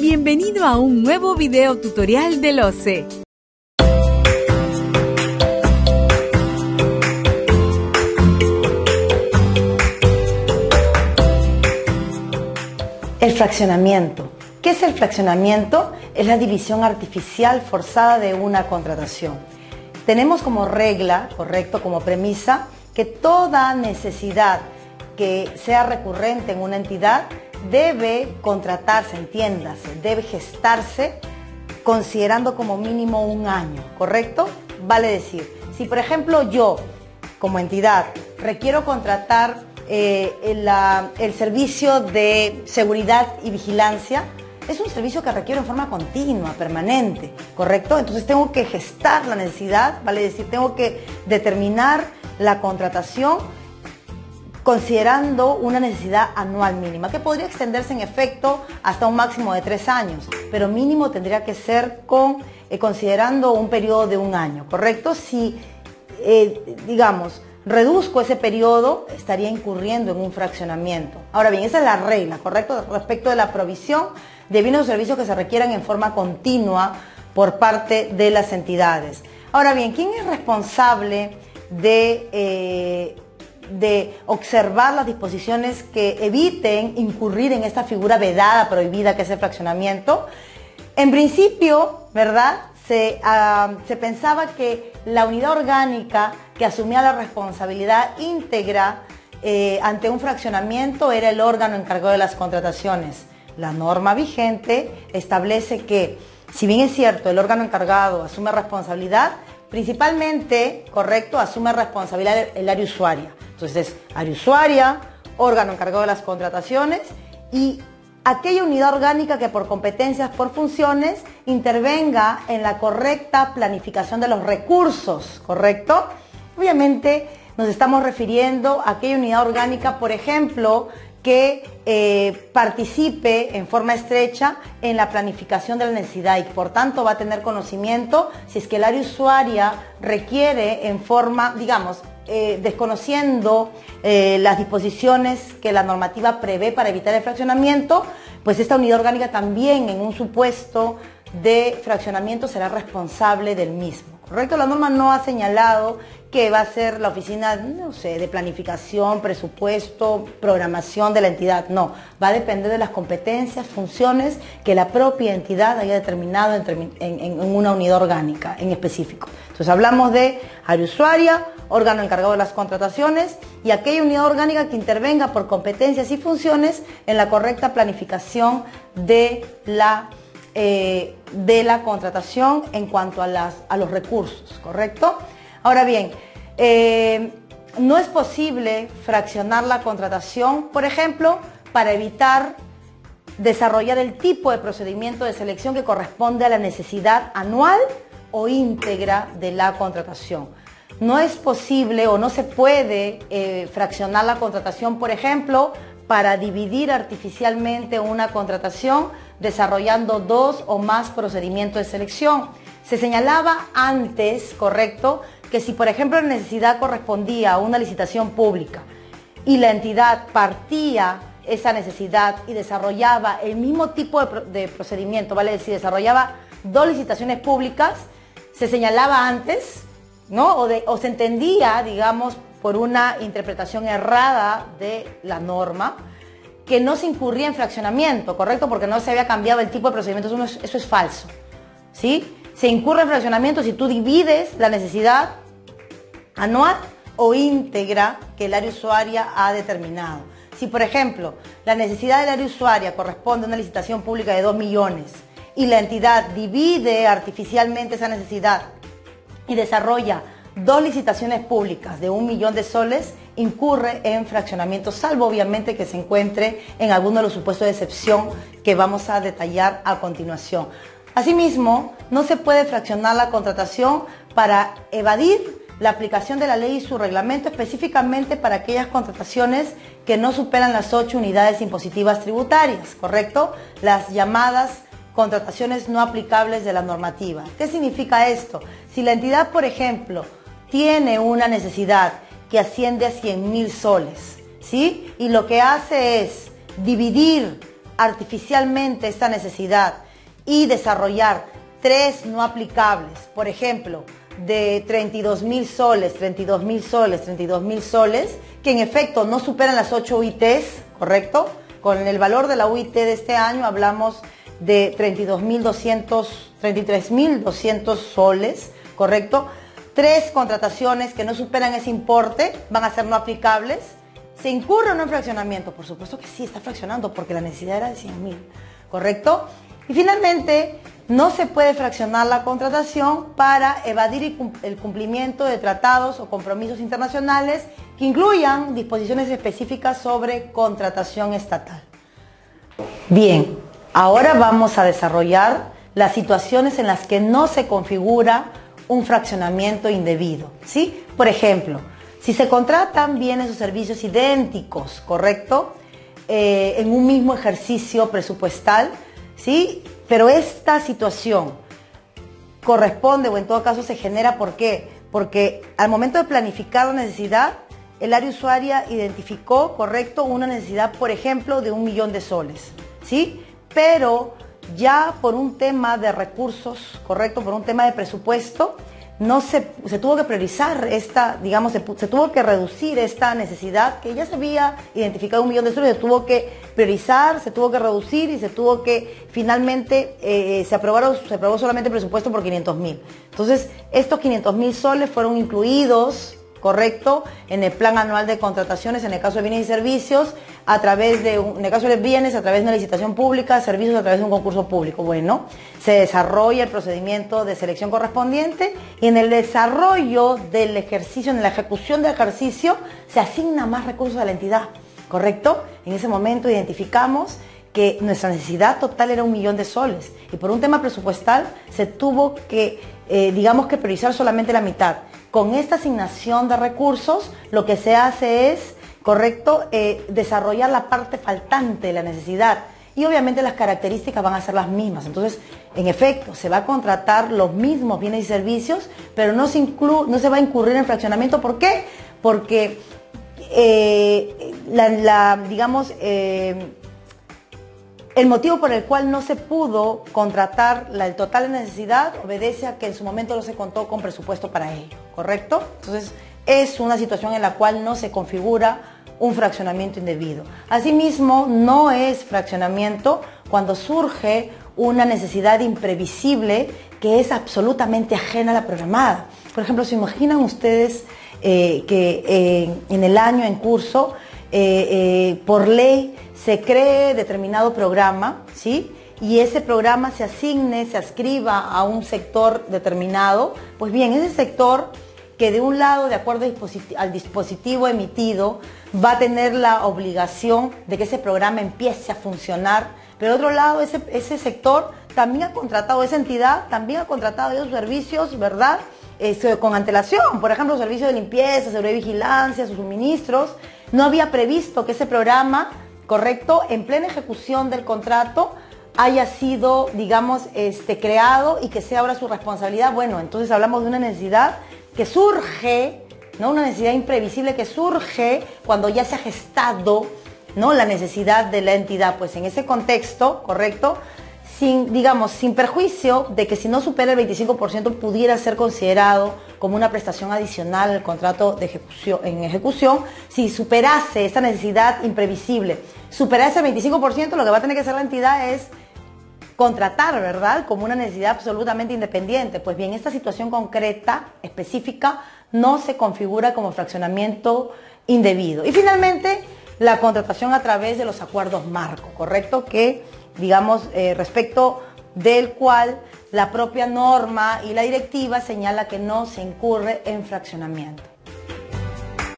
Bienvenido a un nuevo video tutorial del OCE. El fraccionamiento. ¿Qué es el fraccionamiento? Es la división artificial forzada de una contratación. Tenemos como regla, correcto, como premisa, que toda necesidad que sea recurrente en una entidad debe contratarse, entiéndase, debe gestarse considerando como mínimo un año, ¿correcto? Vale decir, si por ejemplo yo, como entidad, requiero contratar eh, el, servicio de seguridad y vigilancia, es un servicio que requiere en forma continua, permanente, ¿correcto? Entonces tengo que gestar la necesidad, vale decir, tengo que determinar la contratación considerando una necesidad anual mínima, que podría extenderse en efecto hasta un máximo de tres años, pero mínimo tendría que ser con, eh, considerando un periodo de un año, ¿correcto? Si, eh, digamos, reduzco ese periodo, estaría incurriendo en un fraccionamiento. Ahora bien, esa es la regla, ¿correcto? Respecto de la provisión de bienes o servicios que se requieran en forma continua por parte de las entidades. Ahora bien, ¿quién es responsable de... Eh, de observar las disposiciones que eviten incurrir en esta figura vedada, prohibida que es el fraccionamiento. En principio, ¿verdad? Se, ah, pensaba que la unidad orgánica que asumía la responsabilidad íntegra eh, ante un fraccionamiento era el órgano encargado de las contrataciones. La norma vigente establece que, si bien es cierto, el órgano encargado asume responsabilidad, principalmente, correcto, asume responsabilidad el área usuaria. Entonces es área usuaria, órgano encargado de las contrataciones y aquella unidad orgánica que por competencias, por funciones, intervenga en la correcta planificación de los recursos, ¿correcto? Obviamente nos estamos refiriendo a aquella unidad orgánica, por ejemplo, que eh, participe en forma estrecha en la planificación de la necesidad y por tanto va a tener conocimiento si es que el área usuaria requiere en forma, digamos, eh, desconociendo eh, las disposiciones que la normativa prevé para evitar el fraccionamiento, pues esta unidad orgánica también en un supuesto de fraccionamiento será responsable del mismo. ¿Correcto? La norma no ha señalado que va a ser la oficina, no sé, de planificación, presupuesto, programación de la entidad. No, va a depender de las competencias, funciones que la propia entidad haya determinado en, en una unidad orgánica en específico. Entonces hablamos de área usuaria, órgano encargado de las contrataciones y aquella unidad orgánica que intervenga por competencias y funciones en la correcta planificación de la, eh, de la contratación en cuanto a, las, a, los recursos, ¿correcto? Ahora bien, eh, no es posible fraccionar la contratación, por ejemplo, para evitar desarrollar el tipo de procedimiento de selección que corresponde a la necesidad anual o íntegra de la contratación. No es posible o no se puede eh, fraccionar la contratación, por ejemplo, para dividir artificialmente una contratación desarrollando dos o más procedimientos de selección. Se señalaba antes, correcto, que si por ejemplo la necesidad correspondía a una licitación pública y la entidad partía esa necesidad y desarrollaba el mismo tipo de, procedimiento, vale decir, desarrollaba dos licitaciones públicas, se señalaba antes, ¿no? O, se entendía, digamos, por una interpretación errada de la norma, que no se incurría en fraccionamiento, ¿correcto? Porque no se había cambiado el tipo de procedimiento, eso, es, falso, ¿sí? Se incurre en fraccionamiento si tú divides la necesidad anual o íntegra que el área usuaria ha determinado. Si, por ejemplo, la necesidad del área usuaria corresponde a una licitación pública de 2 millones y la entidad divide artificialmente esa necesidad y desarrolla dos licitaciones públicas de un millón de soles, incurre en fraccionamiento, salvo obviamente que se encuentre en alguno de los supuestos de excepción que vamos a detallar a continuación. Asimismo, no se puede fraccionar la contratación para evadir la aplicación de la ley y su reglamento específicamente para aquellas contrataciones que no superan las ocho unidades impositivas tributarias, ¿correcto? Las llamadas contrataciones no aplicables de la normativa. ¿Qué significa esto? Si la entidad, por ejemplo, tiene una necesidad que asciende a 100 mil soles, ¿sí? Y lo que hace es dividir artificialmente esta necesidad y desarrollar tres no aplicables, por ejemplo, de 32 mil soles, 32 mil soles, 32 mil soles, que en efecto no superan las 8 UITs, ¿correcto? Con el valor de la UIT de este año hablamos de 32.200, 33.200 soles, ¿correcto? Tres contrataciones que no superan ese importe van a ser no aplicables. ¿Se incurre o no en fraccionamiento? Por supuesto que sí, está fraccionando porque la necesidad era de 100.000, ¿correcto? Y finalmente, no se puede fraccionar la contratación para evadir el cumplimiento de tratados o compromisos internacionales que incluyan disposiciones específicas sobre contratación estatal. Bien, ahora vamos a desarrollar las situaciones en las que no se configura un fraccionamiento indebido. ¿sí? Por ejemplo, si se contratan bienes o servicios idénticos, ¿correcto? Eh, en un mismo ejercicio presupuestal, ¿sí? Pero esta situación corresponde o en todo caso se genera, ¿por qué? Porque al momento de planificar la necesidad, el área usuaria identificó, correcto, una necesidad, por ejemplo, de un millón de soles, ¿sí? Pero ya por un tema de recursos, correcto, por un tema de presupuesto, no se, tuvo que priorizar esta, digamos, se, tuvo que reducir esta necesidad que ya se había identificado un millón de soles, se tuvo que priorizar, se tuvo que reducir y se tuvo que finalmente eh, se aprobaron, se aprobó solamente el presupuesto por 500 mil. Entonces, estos 500 mil soles fueron incluidos correcto en el plan anual de contrataciones en el caso de bienes y servicios a través de el caso de bienes a través de una licitación pública servicios a través de un concurso público. Bueno se desarrolla el procedimiento de selección correspondiente y en el desarrollo del ejercicio en la ejecución del ejercicio se asigna más recursos a la entidad correcto en ese momento identificamos que nuestra necesidad total era un millón de soles y por un tema presupuestal se tuvo que eh, digamos que priorizar solamente la mitad. Con esta asignación de recursos lo que se hace es, correcto, eh, desarrollar la parte faltante de la necesidad. Y obviamente las características van a ser las mismas. Entonces, en efecto, se va a contratar los mismos bienes y servicios, pero no se, no se va a incurrir en fraccionamiento. ¿Por qué? Porque eh, la, digamos, eh, el motivo por el cual no se pudo contratar la, el total de necesidad obedece a que en su momento no se contó con presupuesto para ello, ¿correcto? Entonces, es una situación en la cual no se configura un fraccionamiento indebido. Asimismo, no es fraccionamiento cuando surge una necesidad imprevisible que es absolutamente ajena a la programada. Por ejemplo, ¿se imaginan ustedes eh, que eh, en el año en curso, eh, por ley, se cree determinado programa, ¿sí? Y ese programa se asigne, se ascriba a un sector determinado, pues bien, ese sector que de un lado, de acuerdo al dispositivo emitido, va a tener la obligación de que ese programa empiece a funcionar, pero de otro lado, ese, sector también ha contratado, esa entidad también ha contratado esos servicios, ¿verdad? Este, con antelación, por ejemplo, servicios de limpieza, seguridad y vigilancia, sus suministros. No había previsto que ese programa ¿correcto? En plena ejecución del contrato haya sido, digamos, este, creado y que sea ahora su responsabilidad. Bueno, entonces hablamos de una necesidad que surge, ¿no? Una necesidad imprevisible que surge cuando ya se ha gestado, ¿no? La necesidad de la entidad. Pues en ese contexto, ¿correcto? sin, digamos, sin perjuicio de que si no supera el 25% pudiera ser considerado como una prestación adicional al contrato de ejecución, en ejecución, si superase esa necesidad imprevisible, superase el 25%, lo que va a tener que hacer la entidad es contratar, ¿verdad? Como una necesidad absolutamente independiente. Pues bien, esta situación concreta, específica, no se configura como fraccionamiento indebido. Y finalmente, la contratación a través de los acuerdos marco, ¿correcto? Que digamos, eh, respecto del cual la propia norma y la directiva señala que no se incurre en fraccionamiento.